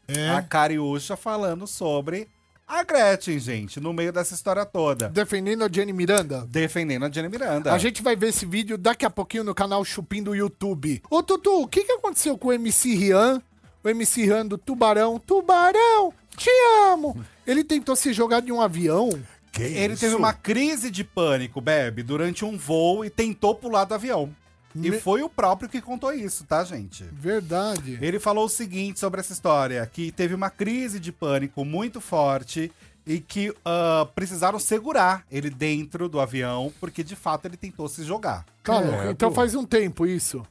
S3: É.
S7: A Cariúcha falando sobre a Gretchen, gente, no meio dessa história toda.
S3: Defendendo a Jenny Miranda.
S7: Defendendo a Jenny Miranda.
S3: A gente vai ver esse vídeo daqui a pouquinho no canal Chupim do YouTube. Ô, Tutu, o que, que aconteceu com o MC Rian? O MC Rian do Tubarão. Tubarão, te amo! Ele tentou se jogar de um avião.
S4: Que
S7: Ele
S4: isso?
S7: teve uma crise de pânico, Bebe, durante um voo e tentou pular do avião. E
S3: Me-
S7: foi o próprio que contou isso, tá, gente?
S3: Verdade.
S7: Ele falou o seguinte sobre essa história: que teve uma crise de pânico muito forte e que ah, precisaram segurar ele dentro do avião, porque de fato ele tentou se jogar.
S3: Tá
S4: É.
S3: Então
S4: pô.
S3: faz um tempo isso.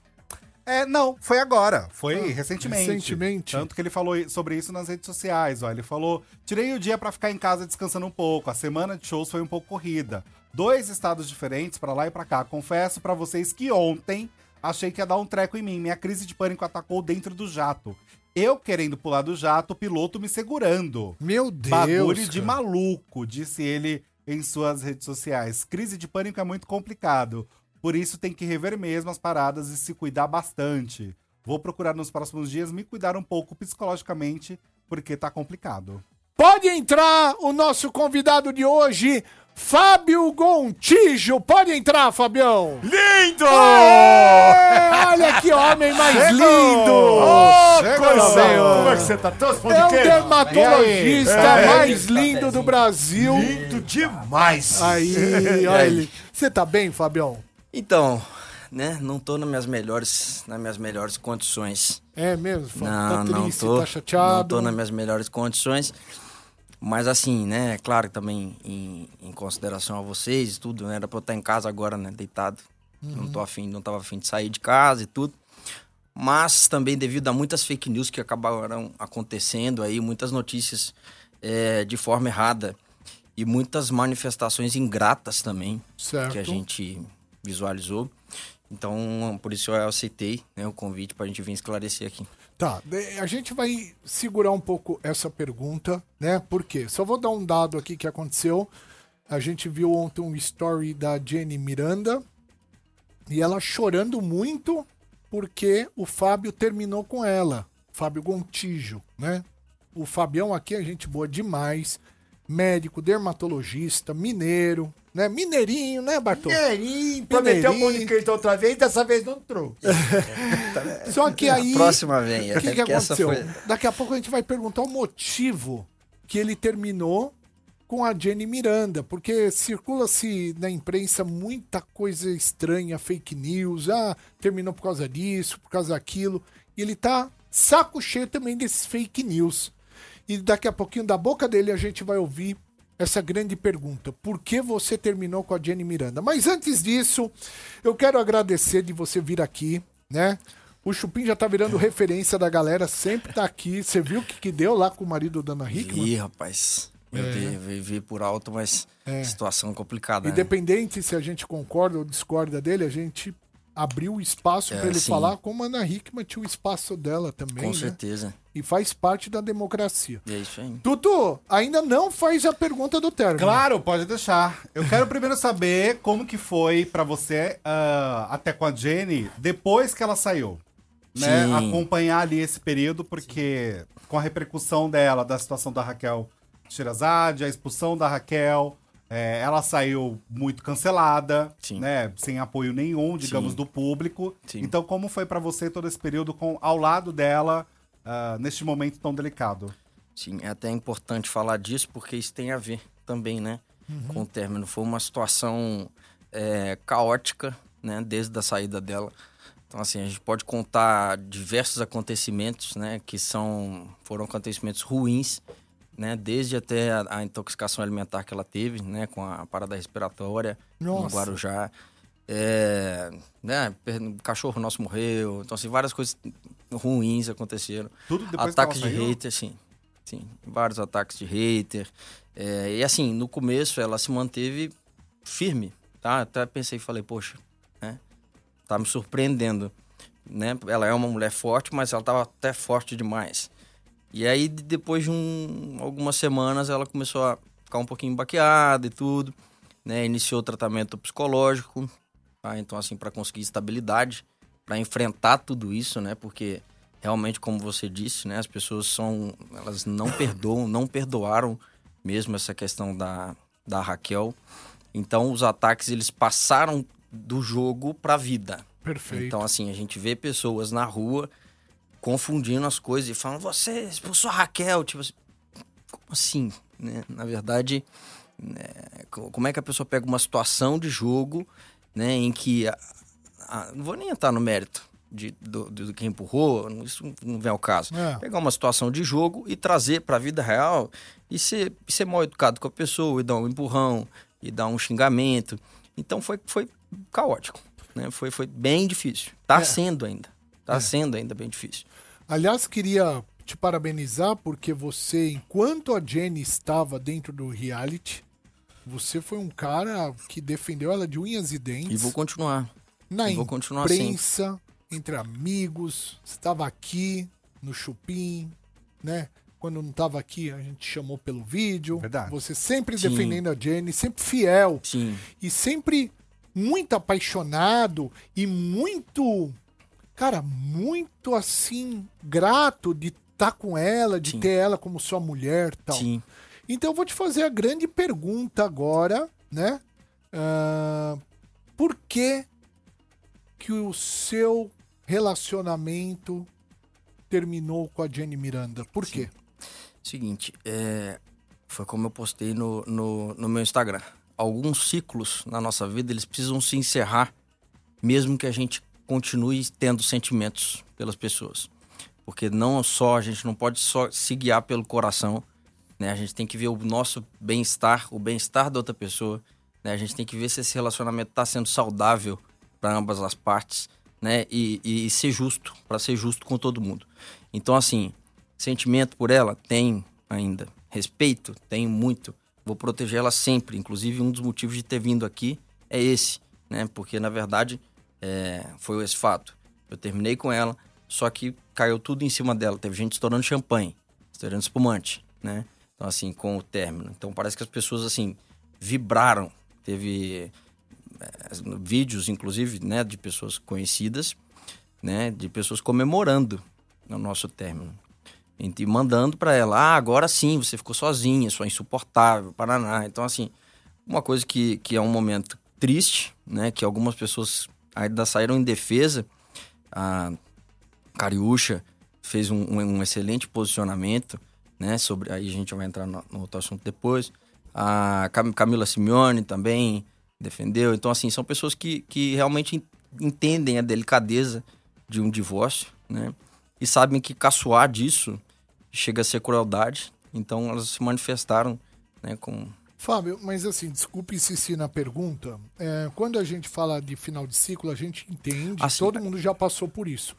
S7: É, não, foi agora. Foi recentemente.
S3: recentemente.
S7: Tanto que ele falou sobre isso nas redes sociais. Ó. Ele falou: tirei o dia pra ficar em casa descansando um pouco. A semana de shows foi um pouco corrida. Dois estados diferentes, pra lá e pra cá. Confesso pra vocês que ontem achei que ia dar um treco em mim. Minha crise de pânico atacou dentro do jato. Eu querendo pular do jato, o piloto me segurando.
S3: Meu Deus.
S7: Bagulho de
S3: cara.
S7: maluco, disse ele em suas redes sociais. Crise de pânico é muito complicado. Por isso tem que rever mesmo as paradas e se cuidar bastante. Vou procurar nos próximos dias me cuidar um pouco psicologicamente, porque tá complicado.
S3: Pode entrar o nosso convidado de hoje, Fábio Gontijo. Pode entrar, Fabião.
S4: Lindo!
S3: É, olha que homem mais lindo!
S4: Ô,
S7: Chega,
S4: coisa
S7: meu.
S4: boa! Como é que você tá? Pão
S3: É o dermatologista
S4: É.
S3: mais lindo do Brasil.
S4: Lindo demais.
S3: Aí, olha ele. Você tá bem, Fabião?
S8: Então, né, não tô nas minhas melhores, nas minhas melhores condições.
S3: É mesmo?
S8: Não,
S3: tá
S8: não
S3: triste,
S8: tô.
S3: tá chateado?
S8: Não tô nas minhas melhores condições. Mas assim, né, claro, também em, em consideração a vocês e tudo, né, era pra eu estar em casa agora, né, deitado. Não tô afim, não tava afim de sair de casa e tudo. Mas também devido a muitas fake news que acabaram acontecendo aí, muitas notícias é, de forma errada e muitas manifestações ingratas também
S3: Certo.
S8: que a gente visualizou. Então, por isso eu aceitei né, o convite para a gente vir esclarecer aqui.
S3: Tá, a gente vai segurar um pouco essa pergunta, né? Por quê? Só vou dar um dado aqui que aconteceu. A gente viu ontem um story da Jenny Miranda e ela chorando muito porque o Fábio terminou com ela. Fábio Gontijo, né? O Fabião aqui é gente boa demais. Médico, dermatologista, mineiro, né? Mineirinho, né, Bartô?
S4: Mineirinho, prometeu o pão de outra vez, dessa vez não trouxe.
S3: Só que aí.
S8: próxima vem.
S3: O que,
S8: é
S3: que
S8: essa
S3: aconteceu?
S8: foi-
S3: Daqui a pouco a gente vai perguntar o motivo que ele terminou com a Jenny Miranda, porque circula-se na imprensa muita coisa estranha, fake news, ah, terminou por causa disso, por causa daquilo, e ele tá saco cheio também desses fake news. E daqui a pouquinho, da boca dele, a gente vai ouvir essa grande pergunta: por que você terminou com a Jenny Miranda? Mas antes disso, eu quero agradecer de você vir aqui, né? O Chupim já tá virando referência da galera, sempre tá aqui. Você viu o que, que deu lá com o marido da Ana Hickman?
S8: Ih, rapaz. Meu Deus, vi, vi por alto, mas situação complicada. né?
S3: Independente se a gente concorda ou discorda dele, a gente abriu o espaço
S8: É,
S3: pra ele
S8: sim.
S3: falar como a Ana Hickman tinha o espaço dela também,
S8: Com
S3: né?
S8: certeza.
S3: E faz parte da democracia.
S8: É isso aí.
S3: Tutu, ainda não faz a pergunta do término.
S7: Claro, pode deixar. Eu quero primeiro saber como que foi pra você, ah, até com a Jenny, depois que ela saiu. Né?
S8: Sim.
S7: Acompanhar ali esse período, porque com a repercussão dela, da situação da Raquel Shirazade, a expulsão da Raquel, é, ela saiu muito cancelada,
S8: Sim.
S7: né? Sem apoio nenhum, digamos,
S8: Sim.
S7: do público.
S8: Sim.
S7: Então, como foi pra você todo esse período com, ao lado dela, ah, neste momento tão delicado?
S8: Sim, é até importante falar disso porque isso tem a ver também, né? Com o término. Foi uma situação é, caótica, né? Desde a saída dela. Então, assim, a gente pode contar diversos acontecimentos, né? Que são, foram acontecimentos ruins, né? Desde até a, a intoxicação alimentar que ela teve, né? Com a parada respiratória no. Guarujá. É, né? O cachorro nosso morreu. Então, assim, várias coisas ruins aconteceram.
S7: Tudo depois
S8: Ataques de
S7: saiu?
S8: hater, sim. Sim, vários ataques de hater. É, e assim, no começo ela se manteve firme, tá? Até pensei e falei, poxa, né? Tá me surpreendendo, né? Ela é uma mulher forte, mas ela tava até forte demais. E aí, de- depois de um- algumas semanas, ela começou a ficar um pouquinho baqueada e tudo, né? Iniciou o tratamento psicológico, tá? Então, assim, para conseguir estabilidade, para enfrentar tudo isso, né? Porque realmente, como você disse, né? As pessoas são, elas não perdoam, não perdoaram mesmo essa questão da, da Raquel. Então, os ataques, eles passaram do jogo pra vida.
S3: Perfeito.
S8: Então, assim, a gente vê pessoas na rua confundindo as coisas e falando, você expulsou a Raquel. Tipo assim, como assim? Né? Na verdade, né, co- como é que a pessoa pega uma situação de jogo, né, em que. a- a- não vou nem entrar no mérito de, do, do que empurrou, isso não vem ao caso.
S3: É.
S8: Pegar uma situação de jogo e trazer pra vida real e ser, ser mal educado com a pessoa, e dar um empurrão, e dar um xingamento. Então foi, foi caótico, né? Foi, foi bem difícil. Tá
S3: É.
S8: sendo ainda. Tá sendo ainda bem difícil.
S3: Aliás, queria te parabenizar porque você, enquanto a Jenny estava dentro do reality, você foi um cara que defendeu ela de unhas e dentes.
S8: E vou continuar.
S3: na
S8: e vou continuar assim.
S3: imprensa, entre amigos, estava aqui no Chupim, né? Quando não estava aqui, a gente chamou pelo vídeo.
S7: Verdade.
S3: Você sempre
S8: Sim.
S3: defendendo a Jenny, sempre fiel
S8: Sim.
S3: e sempre muito apaixonado e muito, cara, muito assim grato de estar com ela, de
S8: Sim.
S3: ter ela como sua mulher, tal.
S8: Sim.
S3: Então eu vou te fazer a grande pergunta agora, né? Ah, por que que o seu relacionamento terminou com a Jenny Miranda. Por quê?
S8: Seguinte, é, foi como eu postei no, no, no meu Instagram. Alguns ciclos na nossa vida, eles precisam se encerrar, mesmo que a gente continue tendo sentimentos pelas pessoas. Porque não só, a gente não pode só se guiar pelo coração, né? A gente tem que ver o nosso bem-estar, o bem-estar da outra pessoa, né? A gente tem que ver se esse relacionamento está sendo saudável para ambas as partes, né? E, e ser justo, para ser justo com todo mundo. Então, assim, sentimento por ela tem ainda. Respeito tem muito. Vou proteger ela sempre. Inclusive, um dos motivos de ter vindo aqui é esse, né? Porque, na verdade, é, foi esse fato. Eu terminei com ela, só que caiu tudo em cima dela. Teve gente estourando champanhe, estourando espumante, né? Então, assim, com o término. Então, parece que as pessoas, assim, vibraram. Teve é, vídeos, inclusive, né, de pessoas conhecidas, né, de pessoas comemorando o nosso término. E mandando para ela, ah, agora sim, você ficou sozinha, só insuportável, Paraná. Então, assim, uma coisa que, que é um momento triste, né, que algumas pessoas ainda saíram em defesa. A Cariúcha fez um, um, excelente posicionamento, né, sobre, aí a gente vai entrar no, no outro assunto depois. A Camila Simeone também defendeu. Então, assim, são pessoas que, que realmente entendem a delicadeza de um divórcio, né? E sabem que caçoar disso chega a ser crueldade. Então, elas se manifestaram, né, com...
S3: Fábio, mas assim, desculpe insistir na pergunta. É, quando a gente fala de final de ciclo, a gente entende,
S8: Assim,
S3: todo mundo já passou por isso.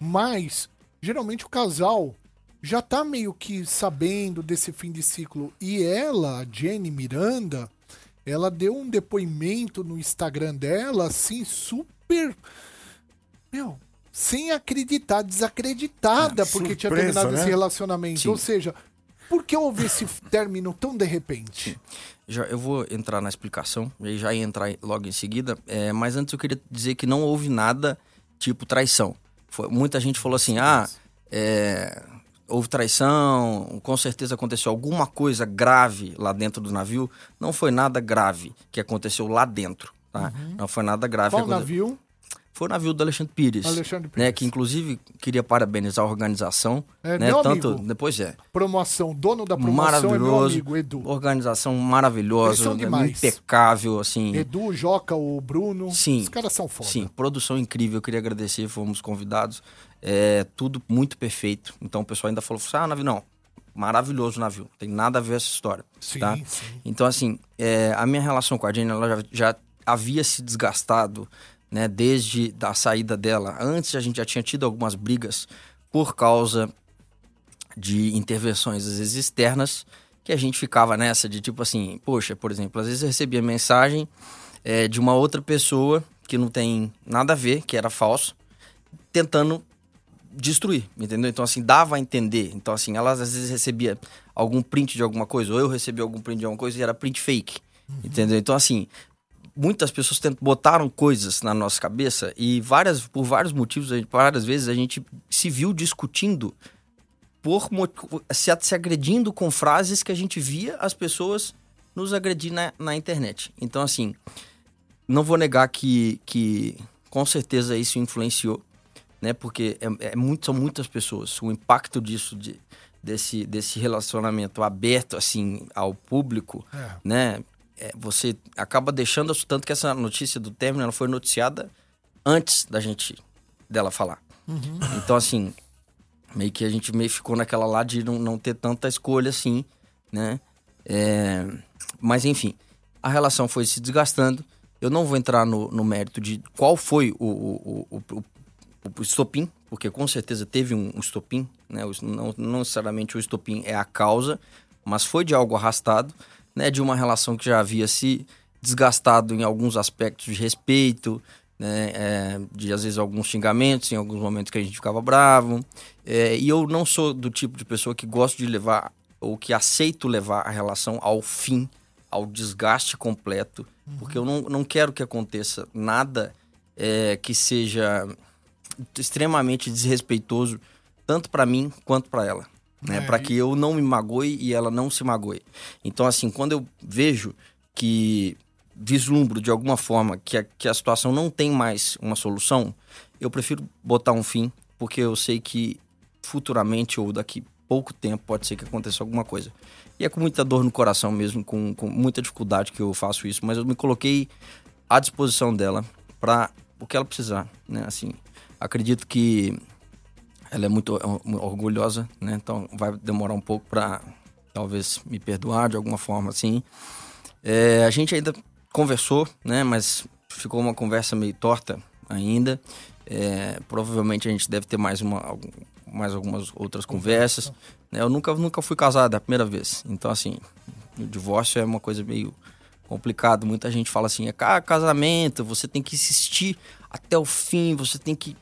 S3: Mas, geralmente o casal já tá meio que sabendo desse fim de ciclo. E ela, a Jenny Miranda, ela deu um depoimento no Instagram dela, assim, super. Meu, sem acreditar, desacreditada, porque tinha
S4: surpresa,
S3: terminado
S4: né?
S3: esse relacionamento.
S8: Sim.
S3: Ou seja, por que houve esse término tão de repente?
S8: Já, eu vou entrar na explicação, e já ia entrar logo em seguida, é, mas antes eu queria dizer que não houve nada tipo traição. Foi- muita gente falou assim, ah, é, houve traição, com certeza aconteceu alguma coisa grave lá dentro do navio. Não foi nada grave que aconteceu lá dentro, tá? Não foi nada grave.
S3: Qual navio?
S8: Foi o navio do Alexandre Pires.
S3: Alexandre
S8: Né,
S3: Pires.
S8: que inclusive queria parabenizar a organização.
S3: É,
S8: né,
S3: meu
S8: tanto,
S3: amigo.
S8: Depois é.
S3: Promoção, dono da promoção é meu
S8: Maravilhoso.
S3: amigo Edu.
S8: Organização maravilhosa, né, impecável, assim.
S3: Edu, Joca, o Bruno.
S8: Sim.
S3: Os caras são foda.
S8: Sim, produção incrível, eu queria agradecer, fomos convidados. É, tudo muito perfeito. Então o pessoal ainda falou, ah, navio, não. Maravilhoso o navio, não tem nada a ver essa história.
S3: Sim,
S8: tá?
S3: sim.
S8: Então, assim, é, a minha relação com a Jenny, ela já, já havia se desgastado, né, desde a saída dela. Antes a gente já tinha tido algumas brigas por causa de intervenções, às vezes externas, que a gente ficava nessa de tipo assim, poxa, por exemplo, às vezes eu recebia mensagem é, de uma outra pessoa que não tem nada a ver, que era falso, tentando destruir, entendeu? Então, assim, dava a entender. Então, assim, ela às vezes recebia algum print de alguma coisa, ou eu recebia algum print de alguma coisa e era print fake, entendeu? Então, assim, muitas pessoas tent- botaram coisas na nossa cabeça e várias, por vários motivos, gente- várias vezes a gente se viu discutindo por se, se agredindo com frases que a gente via as pessoas nos agredir na, na internet. Então, assim, não vou negar que, que com certeza isso influenciou, né? Porque é, é muito, são muitas pessoas. O impacto disso, de, desse, desse relacionamento aberto, assim, ao público,
S3: É.
S8: né? É, você acaba deixando, tanto que essa notícia do término, ela foi noticiada antes da gente, dela falar. Então, assim, meio que a gente meio ficou naquela lá de não, não ter tanta escolha assim, né? É, mas enfim, a relação foi se desgastando. Eu não vou entrar no, no mérito de qual foi o, o, o, o, o estopim, porque com certeza teve um, um estopim, né? Não, não necessariamente o estopim é a causa, mas foi de algo arrastado, né? De uma relação que já havia se desgastado em alguns aspectos de respeito, né? É, de às vezes alguns xingamentos, em alguns momentos que a gente ficava bravo. É, e eu não sou do tipo de pessoa que gosto de levar ou que aceito levar a relação ao fim, ao desgaste completo, porque eu não, não quero que aconteça nada é, que seja extremamente desrespeitoso, tanto para mim quanto para ela. Né?
S3: É,
S8: para que eu não me magoe e ela não se magoe. Então, assim, quando eu vejo que vislumbro de alguma forma que a, que a situação não tem mais uma solução, eu prefiro botar um fim, porque eu sei que futuramente ou daqui pouco tempo pode ser que aconteça alguma coisa. E é com muita dor no coração mesmo, com, com muita dificuldade que eu faço isso, mas eu me coloquei à disposição dela para o que ela precisar, né? Assim, acredito que ela é muito or- orgulhosa, né? Então vai demorar um pouco para talvez me perdoar de alguma forma, assim. É, a gente ainda conversou, né? Mas ficou uma conversa meio torta ainda. É, provavelmente a gente deve ter mais, uma, mais algumas outras conversas. né? Eu nunca, nunca fui casado, é a primeira vez. Então, assim, o divórcio é uma coisa meio complicado. Muita gente fala assim, ah, casamento, você tem que insistir até o fim, você tem que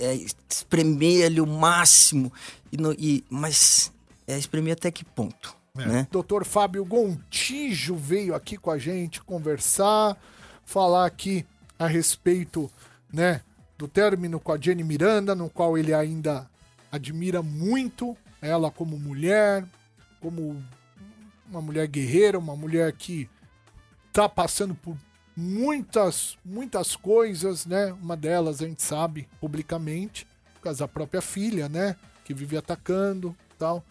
S8: é, espremer ali o máximo. E no- e- mas é espremer até que ponto, né?
S3: Doutor Fábio Gontijo veio aqui com a gente conversar, falar aqui a respeito, né, do término com a Jenny Miranda, no qual ele ainda admira muito ela como mulher, como uma mulher guerreira, uma mulher que tá passando por muitas, muitas coisas, né? Uma delas a gente sabe publicamente, por causa da própria filha, né? Que vive atacando tal.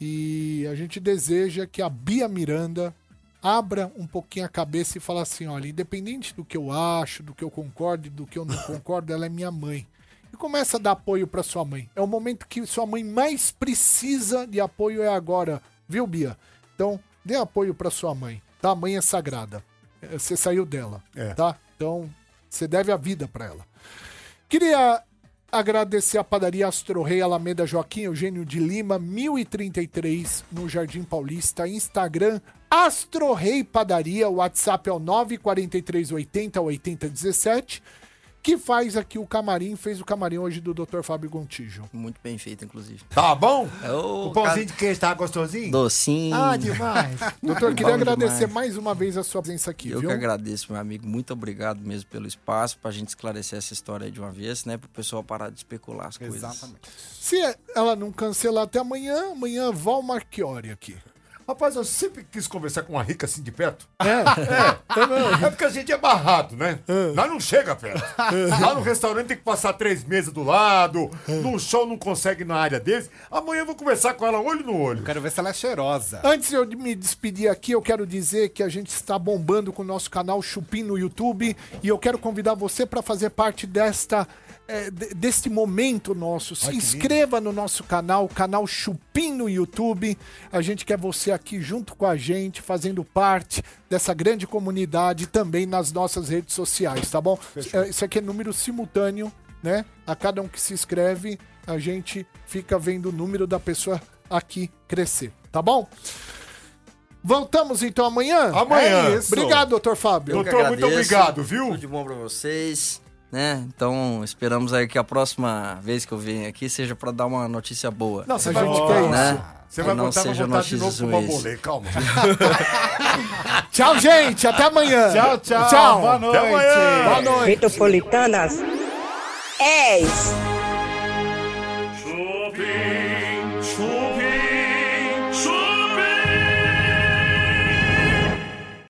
S3: E a gente deseja que a Bia Miranda abra um pouquinho a cabeça e fale assim: olha, independente do que eu acho, do que eu concordo e do que eu não concordo, ela é minha mãe. E começa a dar apoio para sua mãe. É o momento que sua mãe mais precisa de apoio é agora, viu, Bia? Então, dê apoio para sua mãe, tá? A mãe é sagrada. É, Você saiu dela,
S4: É.
S3: tá? Então, você deve a vida para ela. Queria agradecer a padaria Astro Rei Alameda Joaquim Eugênio de Lima, 1033, no Jardim Paulista. Instagram, Astro Rei Padaria. O WhatsApp é o 94380 8017. Que faz aqui o camarim, fez o camarim hoje do Dr. Fábio Gontijo.
S8: Muito bem feito, inclusive.
S4: Tá bom?
S8: Ô,
S4: o pãozinho
S8: cara-
S4: de queijo tá gostosinho?
S8: Docinho.
S4: Ah, demais.
S3: Doutor, queria
S8: Bom
S3: agradecer
S8: demais.
S3: mais uma vez a sua presença aqui,
S8: Eu
S3: viu?
S8: que agradeço, meu amigo. Muito obrigado mesmo pelo espaço, pra gente esclarecer essa história aí de uma vez, né? Pro pessoal parar de especular as coisas.
S7: Exatamente.
S3: Se ela não cancelar até amanhã, amanhã Val Marchiori aqui.
S4: Rapaz, eu sempre quis conversar com uma rica assim de perto.
S3: É,
S4: É porque a gente é barrado, né? Lá não chega perto. Lá no restaurante tem que passar três meses do lado. No show não consegue ir na área deles. Amanhã eu vou conversar com ela olho no olho.
S7: Quero ver se ela é cheirosa.
S3: Antes de eu me despedir aqui, eu quero dizer que a gente está bombando com o nosso canal Chupim no YouTube e eu quero convidar você para fazer parte desta é, de- deste momento nosso. Se inscreva no nosso canal, canal Chupim no YouTube. A gente quer você aqui junto com a gente, fazendo parte dessa grande comunidade também nas nossas redes sociais, tá bom? É, Isso aqui é número simultâneo, né? A cada um que se inscreve, a gente fica vendo o número da pessoa aqui crescer, tá bom? Voltamos então amanhã?
S4: Amanhã.
S3: É isso. Obrigado, doutor Fábio.
S8: Eu
S4: Doutor, muito obrigado, viu?
S8: Tudo de bom pra vocês. Né? Então, esperamos aí que a próxima vez que eu venha aqui seja pra dar uma notícia boa.
S4: Não, você
S3: A
S4: vai
S3: gente
S4: voltar.
S3: quer isso.
S8: né?
S4: Você vai
S8: não seja
S4: voltar de novo
S8: notícias
S4: com o
S8: ruins.
S4: Calma.
S3: Tchau, gente. Até amanhã.
S7: Tchau, tchau.
S3: Tchau.
S7: Boa noite.
S4: Até amanhã.
S3: Boa noite.
S9: Metropolitanas 10.